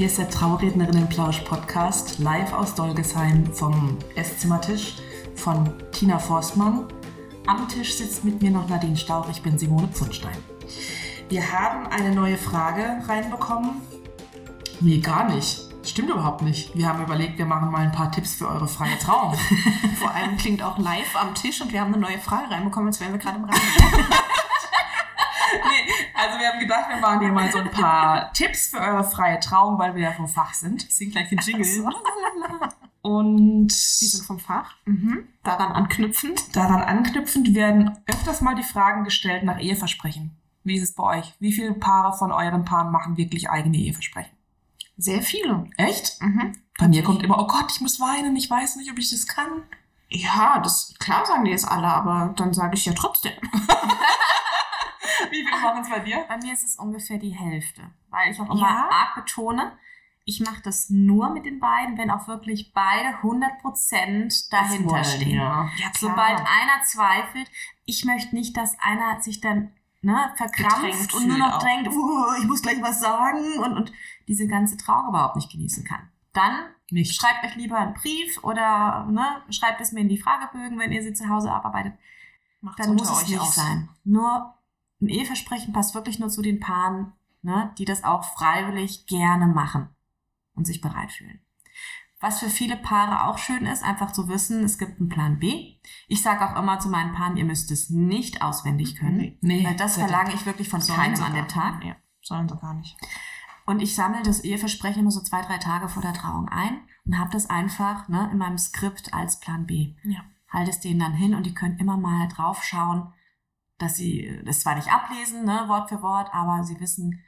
Hier ist der Traurednerinnen-Plausch-Podcast live aus Dolgesheim vom Esszimmertisch von Tina Forstmann. Am Tisch sitzt mit mir noch Nadine Stauch, ich bin Simone Pfundstein. Wir haben eine neue Frage reinbekommen. Nee, gar nicht. Stimmt überhaupt nicht. Wir haben überlegt, wir machen mal ein paar Tipps für eure freie Trauung. Vor allem klingt auch live am Tisch und wir haben eine neue Frage reinbekommen, als wären wir gerade im Radio. also wir haben gedacht, wir machen hier mal so ein paar Tipps für eure freie Trauung, weil wir ja vom Fach sind. Ich singe gleich den Jingle. Und Wir sind vom Fach. Mhm. Daran anknüpfend. daran anknüpfend werden öfters mal die Fragen gestellt nach Eheversprechen. Wie ist es bei euch? Wie viele Paare von euren Paaren machen wirklich eigene Eheversprechen? Sehr viele. Echt? Mhm. Bei mir kommt immer, oh Gott, ich muss weinen, ich weiß nicht, ob ich das kann. Ja, das klar sagen die es alle, aber dann sage ich ja trotzdem. Wie viele machen es bei dir? Bei mir ist es ungefähr die Hälfte, weil ich auch immer Ja? arg betone, ich mache das nur mit den beiden, wenn auch wirklich beide 100% dahinter stehen. Ja. Ja, Sobald einer zweifelt, ich möchte nicht, dass einer sich dann ne, verkrampft und nur noch auch. denkt, "Uh, ich muss gleich was sagen und, und diese ganze Trauung überhaupt nicht genießen kann. Dann Nicht. schreibt euch lieber einen Brief oder ne, schreibt es mir in die Fragebögen, wenn ihr sie zu Hause abarbeitet. Macht's Dann muss es nicht aus. sein. Nur ein Eheversprechen passt wirklich nur zu den Paaren, ne, die das auch freiwillig gerne machen und sich bereit fühlen. Was für viele Paare auch schön ist, einfach zu wissen, es gibt einen Plan B. Ich sage auch immer zu meinen Paaren, ihr müsst es nicht auswendig können. Nee. Weil das verlange ich wirklich von keinem an dem Tag. Ja, sollen sie gar nicht. Und ich sammle das Eheversprechen immer so zwei, drei Tage vor der Trauung ein und habe das einfach ne, in meinem Skript als Plan B. Ja. Halte es denen dann hin und die können immer mal drauf schauen, dass sie das zwar nicht ablesen, ne, Wort für Wort, aber sie wissen,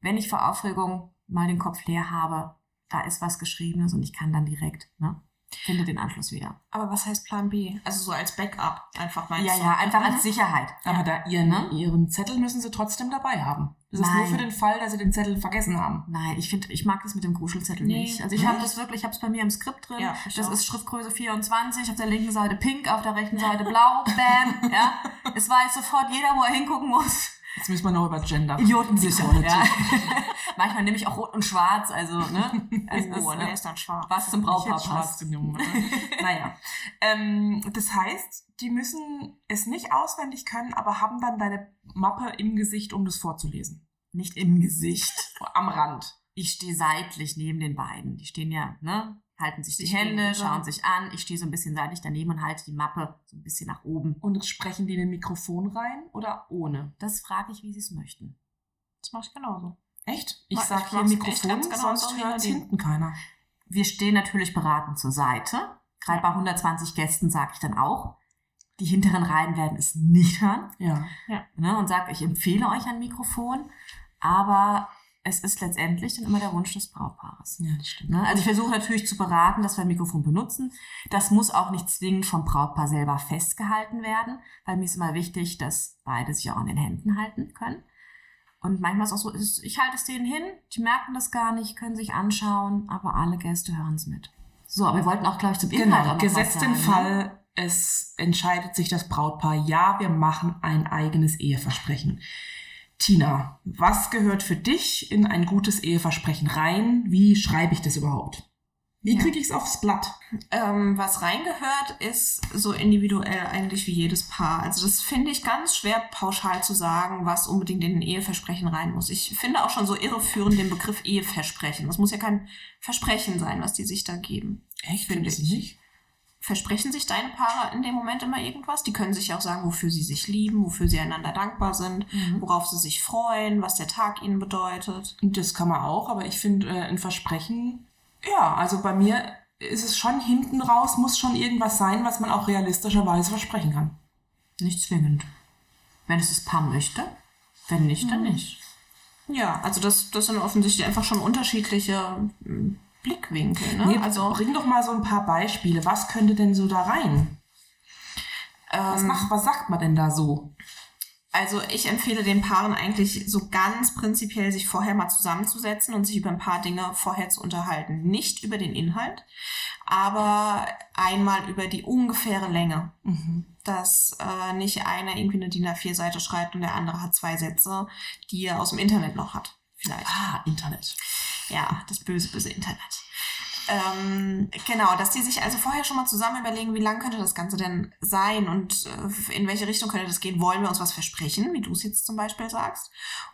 wenn ich vor Aufregung mal den Kopf leer habe, da ist was Geschriebenes und ich kann dann direkt, ne, finde den Anschluss wieder. Aber was heißt Plan B? Also so als Backup einfach meinst ja, du? ja, einfach Mhm. als Sicherheit. Aber da ihren, Ne? ihren Zettel müssen sie trotzdem dabei haben. Das ist nur Nein. für den Fall, dass sie den Zettel vergessen haben. Nein, ich finde, ich mag das mit dem Gruschelzettel Nee. nicht. Also ich habe das wirklich, ich habe es bei mir im Skript drin. Ja, das auch. ist Schriftgröße 24, auf der linken Seite pink, auf der rechten Seite blau. Bam, ja. Es weiß sofort jeder, wo er hingucken muss. Jetzt müssen wir noch über Gender. Idiotensicher, Equality. ja. Manchmal nehme ich auch rot und schwarz, also, ne? Es Oh, äh, ist dann schwarz. was zum Brautpaar passt. genommen. naja. Ähm, das heißt, die müssen es nicht auswendig können, aber haben dann deine Mappe im Gesicht, um das vorzulesen. Nicht im Gesicht. Am Rand. Ich stehe seitlich neben den beiden. Die stehen ja, ne? Halten sich die Hände, schauen sich an. Ich stehe so ein bisschen seitlich daneben und halte die Mappe so ein bisschen nach oben. Und sprechen die in ein Mikrofon rein oder ohne? Das frage ich, wie sie es möchten. Das mach ich genauso. Echt? Ich Ich sag hier Mikrofon, genau sonst hört hinten keiner. Wir stehen natürlich beratend zur Seite. Gerade bei 120 Gästen sage ich dann auch, die hinteren Reihen werden es nicht hören. Ja. Ne, und sage, ich empfehle euch ein Mikrofon, aber es ist letztendlich dann immer der Wunsch des Brautpaares. Ja, das stimmt. Ne? Also ich versuche natürlich zu beraten, dass wir ein Mikrofon benutzen. Das muss auch nicht zwingend vom Brautpaar selber festgehalten werden, weil mir ist immer wichtig, dass beide sich auch an den Händen halten können. Und manchmal ist es auch so, ich halte es denen hin, die merken das gar nicht, können sich anschauen, aber alle Gäste hören es mit. So, aber wir wollten auch, glaube ich, zum Inhalt auch Genau, noch gesetzt den ne? Fall, es entscheidet sich das Brautpaar, ja, wir machen ein eigenes Eheversprechen. Tina, was gehört für dich in ein gutes Eheversprechen rein? Wie schreibe ich das überhaupt? Wie kriege ich es aufs Blatt? Ähm, was reingehört, ist so individuell eigentlich wie jedes Paar. Also das finde ich ganz schwer pauschal zu sagen, was unbedingt in ein Eheversprechen rein muss. Ich finde auch schon so irreführend den Begriff Eheversprechen. Das muss ja kein Versprechen sein, was die sich da geben. Echt, Finde ich. nicht? Versprechen sich deine Paare in dem Moment immer irgendwas? Die können sich auch sagen, wofür sie sich lieben, wofür sie einander dankbar sind, Mhm. worauf sie sich freuen, was der Tag ihnen bedeutet. Das kann man auch, aber ich finde äh, ein Versprechen, ja, also bei mir ist es schon hinten raus, muss schon irgendwas sein, was man auch realistischerweise versprechen kann. Nicht zwingend. Wenn es das Paar möchte, wenn nicht, dann nicht. Ja, also das, das sind offensichtlich einfach schon unterschiedliche mm, Blickwinkel. Ne? Nee, also bring doch mal so ein paar Beispiele. Was könnte denn so da rein? Was, ähm, macht, was sagt man denn da so? Also ich empfehle den Paaren eigentlich so ganz prinzipiell, sich vorher mal zusammenzusetzen und sich über ein paar Dinge vorher zu unterhalten. Nicht über den Inhalt, aber einmal über die ungefähre Länge. Mhm. Dass äh, nicht einer irgendwie eine DIN A4-Seite schreibt und der andere hat zwei Sätze, die er aus dem Internet noch hat. Vielleicht. Ah, Internet. Ja, das böse, böse Internet. Ähm, genau, dass die sich also vorher schon mal zusammen überlegen, wie lang könnte das Ganze denn sein und äh, in welche Richtung könnte das gehen. Wollen wir uns was versprechen, wie du es jetzt zum Beispiel sagst?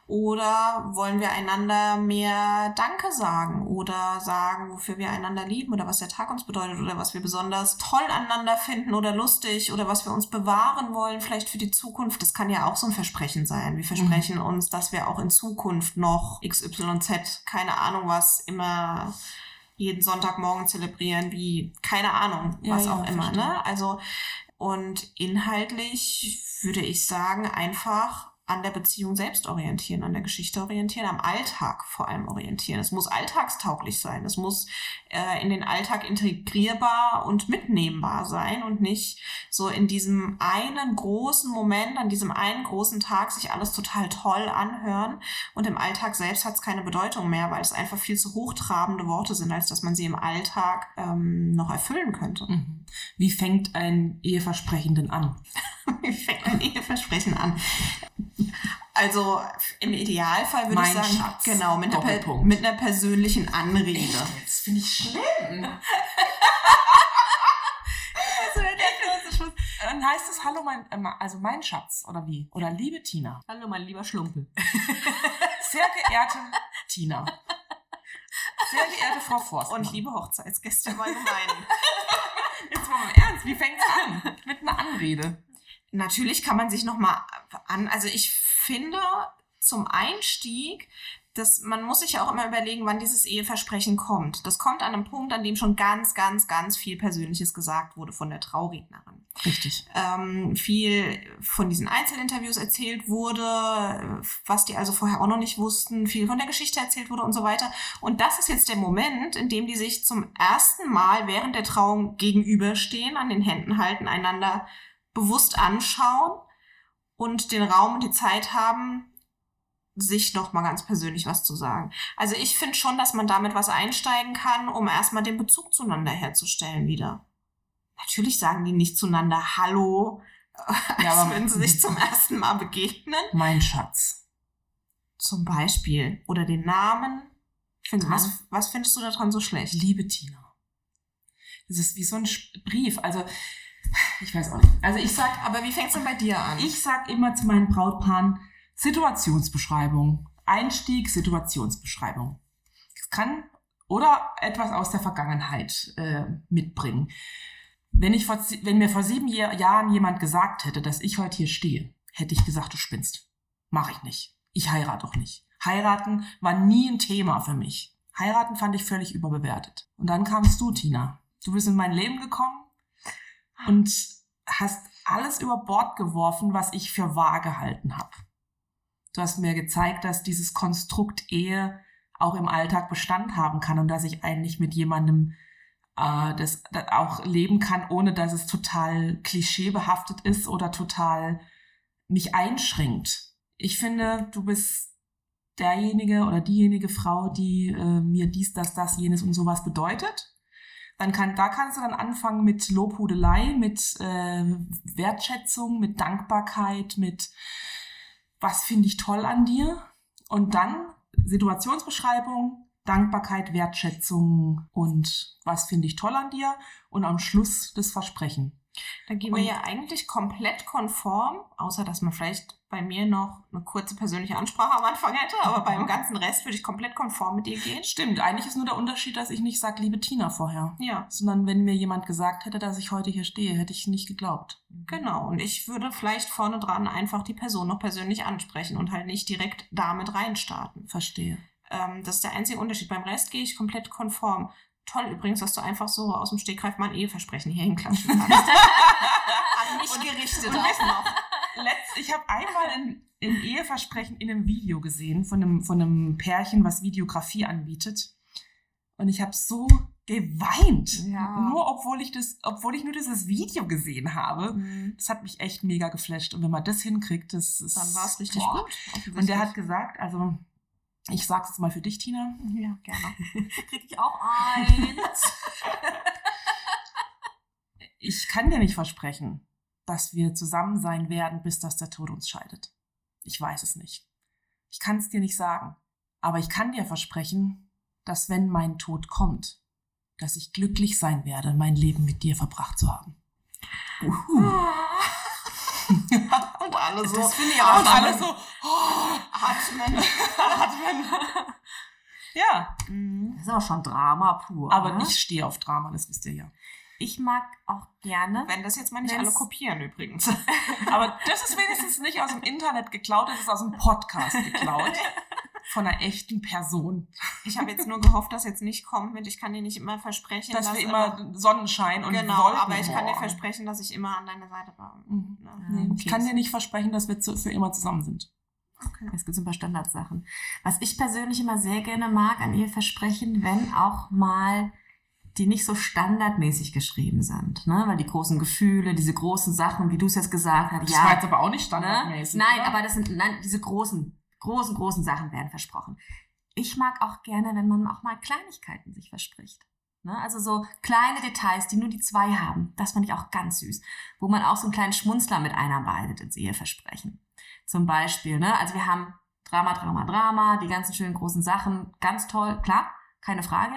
Oder wollen wir einander mehr Danke sagen oder sagen, wofür wir einander lieben oder was der Tag uns bedeutet oder was wir besonders toll aneinander finden oder lustig oder was wir uns bewahren wollen, vielleicht für die Zukunft. Das kann ja auch so ein Versprechen sein. Wir versprechen mhm. uns, dass wir auch in Zukunft noch XYZ, keine Ahnung was, immer jeden Sonntagmorgen zelebrieren, wie, keine Ahnung, was ja, auch ja, immer, verstehe. ne? Also, und inhaltlich würde ich sagen, einfach an der Beziehung selbst orientieren, an der Geschichte orientieren, am Alltag vor allem orientieren. Es muss alltagstauglich sein. Es muss äh, in den Alltag integrierbar und mitnehmbar sein und nicht so in diesem einen großen Moment, an diesem einen großen Tag sich alles total toll anhören und im Alltag selbst hat es keine Bedeutung mehr, weil es einfach viel zu hochtrabende Worte sind, als dass man sie im Alltag ähm, noch erfüllen könnte. Mhm. Wie fängt ein Eheversprechen denn an? Wie fängt ein Eheversprechen an? Also im Idealfall würde ich sagen, Schatz. genau, mit einer, mit einer, persönlichen Anrede. Echt? Das finde ich schlimm. Dann heißt es Hallo mein, äh, also mein Schatz oder wie? Oder liebe Tina. Hallo mein lieber Schlumpel. Sehr geehrte Tina. Sehr geehrte Frau Forst. Und liebe Hochzeitsgäste im Allgemeinen. Jetzt mal im Ernst, wie fängt es an? Mit einer Anrede. Natürlich kann man sich noch mal an, also ich finde zum Einstieg, dass man muss sich ja auch immer überlegen, wann dieses Eheversprechen kommt. Das kommt an einem Punkt, an dem schon ganz, ganz, ganz viel Persönliches gesagt wurde von der Traurednerin. Richtig. Ähm, viel von diesen Einzelinterviews erzählt wurde, was die also vorher auch noch nicht wussten, viel von der Geschichte erzählt wurde und so weiter. Und das ist jetzt der Moment, in dem die sich zum ersten Mal während der Trauung gegenüberstehen, an den Händen halten, einander bewusst anschauen und den Raum und die Zeit haben, sich noch mal ganz persönlich was zu sagen. Also ich finde schon, dass man damit was einsteigen kann, um erstmal den Bezug zueinander herzustellen wieder. Natürlich sagen die nicht zueinander Hallo, ja, als wenn sie sich zum ersten Mal begegnen. Mein Schatz. Zum Beispiel. Oder den Namen. Find, was, was findest du daran so schlecht? Liebe Tina. Das ist wie so ein Brief. Also ich weiß auch nicht. Also ich sag, aber wie fängt's denn bei dir an? Ich sag immer zu meinen Brautpaaren Situationsbeschreibung. Einstieg, Situationsbeschreibung. Es kann oder etwas aus der Vergangenheit äh, mitbringen. Wenn, ich vor, wenn mir vor sieben Jahren jemand gesagt hätte, dass ich heute hier stehe, hätte ich gesagt, du spinnst. Mach ich nicht. Ich heirate doch nicht. Heiraten war nie ein Thema für mich. Heiraten fand ich völlig überbewertet. Und dann kamst du, Tina. Du bist in mein Leben gekommen und hast alles über Bord geworfen, was ich für wahr gehalten habe. Du hast mir gezeigt, dass dieses Konstrukt Ehe auch im Alltag Bestand haben kann und dass ich eigentlich mit jemandem äh, das, das auch leben kann, ohne dass es total klischeebehaftet ist oder total mich einschränkt. Ich finde, du bist derjenige oder diejenige Frau, die äh, mir dies, das, das, jenes und sowas bedeutet. Dann kann, da kannst du dann anfangen mit Lobhudelei, mit äh, Wertschätzung, mit Dankbarkeit, mit was finde ich toll an dir. Und dann Situationsbeschreibung, Dankbarkeit, Wertschätzung und was finde ich toll an dir. Und am Schluss das Versprechen. Da gehen wir ja eigentlich komplett konform, außer dass man vielleicht bei mir noch eine kurze persönliche Ansprache am Anfang hätte, aber beim ganzen Rest würde ich komplett konform mit dir gehen. Stimmt, eigentlich ist nur der Unterschied, dass ich nicht sage, liebe Tina vorher. Ja. Sondern wenn mir jemand gesagt hätte, dass ich heute hier stehe, hätte ich nicht geglaubt. Genau, und ich würde vielleicht vorne dran einfach die Person noch persönlich ansprechen und halt nicht direkt damit reinstarten. Verstehe. Ähm, das ist der einzige Unterschied. Beim Rest gehe ich komplett konform. Toll übrigens, dass du einfach so aus dem Stegreif mal ein Eheversprechen hier hinklatschen kannst. An mich gerichtet und auch noch. Letzt, ich habe einmal ein, ein, Eheversprechen in einem Video gesehen von einem, von einem Pärchen, was Videografie anbietet. Und ich habe so geweint. Ja. Nur obwohl ich das, obwohl ich nur dieses Video gesehen habe. Mhm. Das hat mich echt mega geflasht. Und wenn man das hinkriegt, das ist. Dann war es richtig boah. gut. Und der hat gesagt, also ich sag's jetzt mal für dich, Tina. Ja, gerne. Krieg ich auch eins. ich kann dir nicht versprechen, dass wir zusammen sein werden, bis dass der Tod uns scheidet. Ich weiß es nicht. Ich kann es dir nicht sagen. Aber ich kann dir versprechen, dass wenn mein Tod kommt, dass ich glücklich sein werde, mein Leben mit dir verbracht zu haben. Und alle so. Das finde ich auch Und alle so, atmen. atmen. ja, Das ist aber schon Drama pur. aber ne? ich stehe auf Drama, das wisst ihr ja. Ich mag auch gerne. Wenn das jetzt mal nicht alle kopieren übrigens. Aber das ist wenigstens nicht aus dem Internet geklaut, das ist aus dem Podcast geklaut. Von einer echten Person. Ich habe jetzt nur gehofft, dass jetzt nicht kommt mit, ich kann dir nicht immer versprechen, Dass wir immer- Sonnenschein und genau, Wolken aber ich kann dir versprechen, dass ich immer an deiner Seite war. Mhm. Ja. Nee, Okay. Ich kann dir nicht versprechen, dass wir zu, für immer zusammen sind. Okay. Es gibt so ein paar Standardsachen. Was ich persönlich immer sehr gerne mag an Eheversprechen, wenn auch mal die nicht so standardmäßig geschrieben sind. Ne? Weil die großen Gefühle, diese großen Sachen, wie du es jetzt gesagt hast, Das ja, war jetzt aber auch nicht Ne? standardmäßig. Nein, oder? aber das sind nein, diese großen, großen, großen Sachen werden versprochen. Ich mag auch gerne, wenn man auch mal Kleinigkeiten sich verspricht. Ne? Also so kleine Details, die nur die zwei haben. Das fand ich auch ganz süß. Wo man auch so einen kleinen Schmunzler mit einarbeitet ins Eheversprechen. Zum Beispiel, ne? Also wir haben Drama, Drama, Drama, die ganzen schönen großen Sachen. Ganz toll, klar, keine Frage.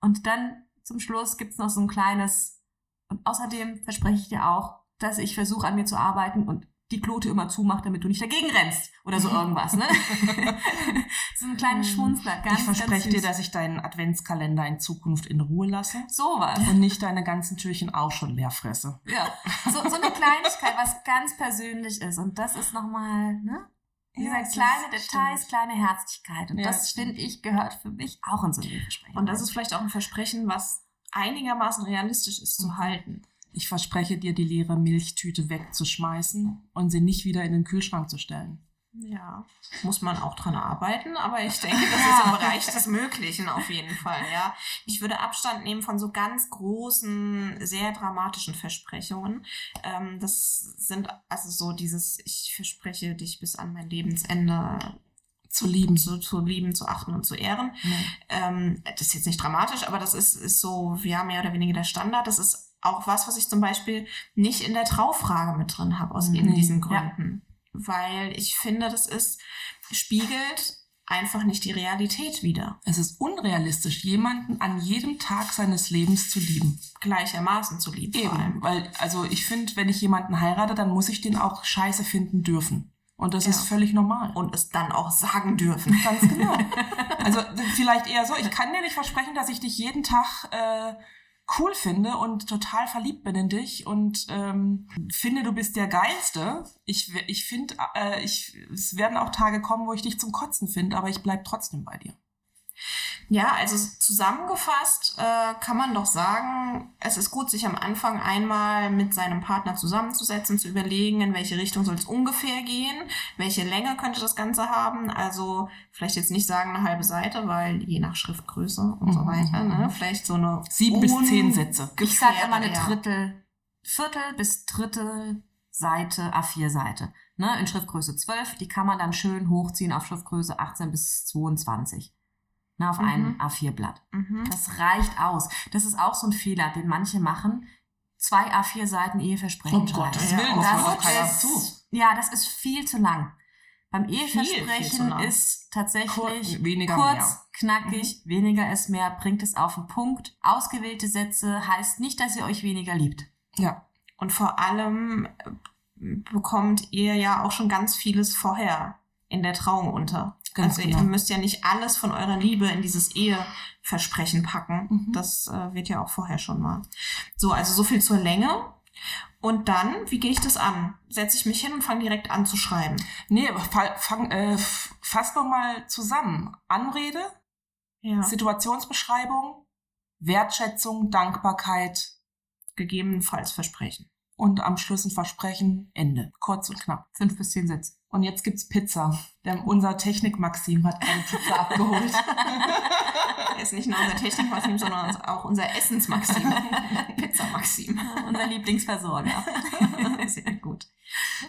Und dann zum Schluss gibt's noch so ein kleines, und außerdem verspreche ich dir auch, dass ich versuche an mir zu arbeiten und die Klote immer zumacht, damit du nicht dagegen rennst oder so irgendwas, ne? so einen kleinen Schmunzler, ganz, ich verspreche dir, dass ich deinen Adventskalender in Zukunft in Ruhe lasse sowas. und nicht deine ganzen Türchen auch schon leer fresse. Ja, so, so eine Kleinigkeit, was ganz persönlich ist und das ist nochmal, ne? Wie Ja, kleine Details, stimmt. kleine Herzlichkeit und Ja, das finde ich gehört für mich auch in so ein Eheversprechen. Und das ist vielleicht auch ein Versprechen, was einigermaßen realistisch ist zu halten. Ich verspreche dir, die leere Milchtüte wegzuschmeißen und sie nicht wieder in den Kühlschrank zu stellen. Ja, muss man auch dran arbeiten, aber ich denke, das ist im Bereich des Möglichen auf jeden Fall, ja. Ich würde Abstand nehmen von so ganz großen, sehr dramatischen Versprechungen. Ähm, das sind also so dieses, ich verspreche dich bis an mein Lebensende Zu lieben. zu, zu lieben, zu achten und zu ehren. Ja. Ähm, das ist jetzt nicht dramatisch, aber das ist, ist so, ja, mehr oder weniger der Standard. Das ist auch was, was ich zum Beispiel nicht in der Traufrage mit drin habe, aus eben Nee, diesen ja. Gründen. Weil ich finde, das ist, spiegelt einfach nicht die Realität wider. Es ist unrealistisch, jemanden an jedem Tag seines Lebens zu lieben. Gleichermaßen zu lieben. Eben, weil, also ich finde, wenn ich jemanden heirate, dann muss ich den auch scheiße finden dürfen. Und das Ja. ist völlig normal. Und es dann auch sagen dürfen. Ganz genau. Also vielleicht eher so, ich kann dir nicht versprechen, dass ich dich jeden Tag äh, cool finde und total verliebt bin in dich und ähm, finde, du bist der Geilste. Ich, ich finde, äh, ich, es werden auch Tage kommen, wo ich dich zum Kotzen finde, aber ich bleib trotzdem bei dir. Ja, also zusammengefasst äh, kann man doch sagen, es ist gut, sich am Anfang einmal mit seinem Partner zusammenzusetzen, zu überlegen, in welche Richtung soll es ungefähr gehen, welche Länge könnte das Ganze haben. Also vielleicht jetzt nicht sagen eine halbe Seite, weil je nach Schriftgröße und so Mhm, weiter, ne? Vielleicht so eine Sieben bis zehn Sätze. Ich sage immer eine. Drittel, Viertel bis Drittel Seite, A4-Seite. Ne, in Schriftgröße 12, die kann man dann schön hochziehen auf Schriftgröße 18 bis 22. Ne, auf ein Mhm. A4-Blatt. Mhm. Das reicht aus. Das ist auch so ein Fehler, den manche machen. Zwei A4-Seiten Eheversprechen Um schreiben. Gottes Ja, Willen, oh das hört Gott, doch keiner das- zu. Ja, das ist viel zu lang. Beim viel Eheversprechen zu lang. ist tatsächlich Kur- weniger kurz, mehr. Mhm. knackig, weniger ist mehr, bringt es auf den Punkt. Ausgewählte Sätze heißt nicht, dass ihr euch weniger liebt. Ja. Und vor allem äh, bekommt ihr ja auch schon ganz vieles vorher in der Trauung unter. Ganz also genau. ihr müsst ja nicht alles von eurer Liebe in dieses Eheversprechen packen. Mhm. Das äh, wird ja auch vorher schon mal. So, also so viel zur Länge. Und dann, wie gehe ich das an? Setze ich mich hin und fange direkt an zu schreiben. Nee, fa- fang, äh, fass doch mal zusammen. Anrede, Ja. Situationsbeschreibung, Wertschätzung, Dankbarkeit Gegebenenfalls Versprechen. und am Schluss ein Versprechen, Ende. Kurz und knapp. Fünf bis zehn Sätze. Und jetzt gibt's Pizza. Der, unser Technik-Maxim hat eine Pizza abgeholt. Er ist nicht nur unser Technik-Maxim, sondern auch unser Essens-Maxim. Pizza-Maxim. Unser Lieblingsversorger. Sehr gut.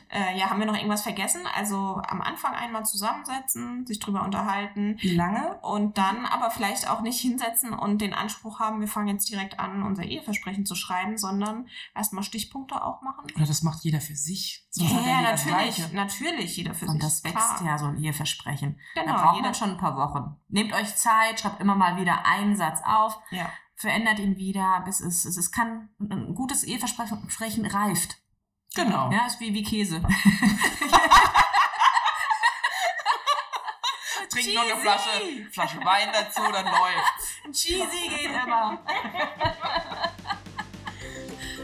Äh, ja, haben wir noch irgendwas vergessen? Also am Anfang einmal zusammensetzen, sich drüber unterhalten Wie lange? und dann aber vielleicht auch nicht hinsetzen und den Anspruch haben, wir fangen jetzt direkt an, unser Eheversprechen zu schreiben, sondern erstmal Stichpunkte auch machen. Oder das macht jeder für sich. Ja, Sonst ja, natürlich, natürlich, jeder für Und sich. das wächst klar. ja so so ein Eheversprechen. Genau, da braucht man schon ein paar Wochen. Nehmt euch Zeit, schreibt immer mal wieder einen Satz auf, Ja. verändert ihn wieder, bis es, es, es kann, ein gutes Eheversprechen reift. Genau. Ja, ist wie, wie Käse. Trink noch eine Flasche, Flasche Wein dazu, dann läuft's. Cheesy geht immer.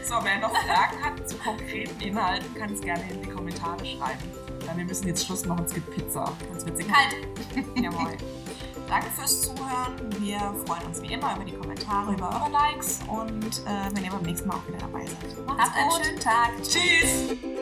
So, wer noch Fragen hat zu konkreten Inhalten, kann es gerne in die Kommentare schreiben. Dann wir müssen jetzt Schluss machen, es gibt Pizza. Sonst wird sie kalt. Jawohl. Danke fürs Zuhören. Wir freuen uns wie immer über die Kommentare, über eure Likes und äh, wenn ihr beim nächsten Mal auch wieder dabei seid. Macht's Habt einen schönen Tag. Tschüss!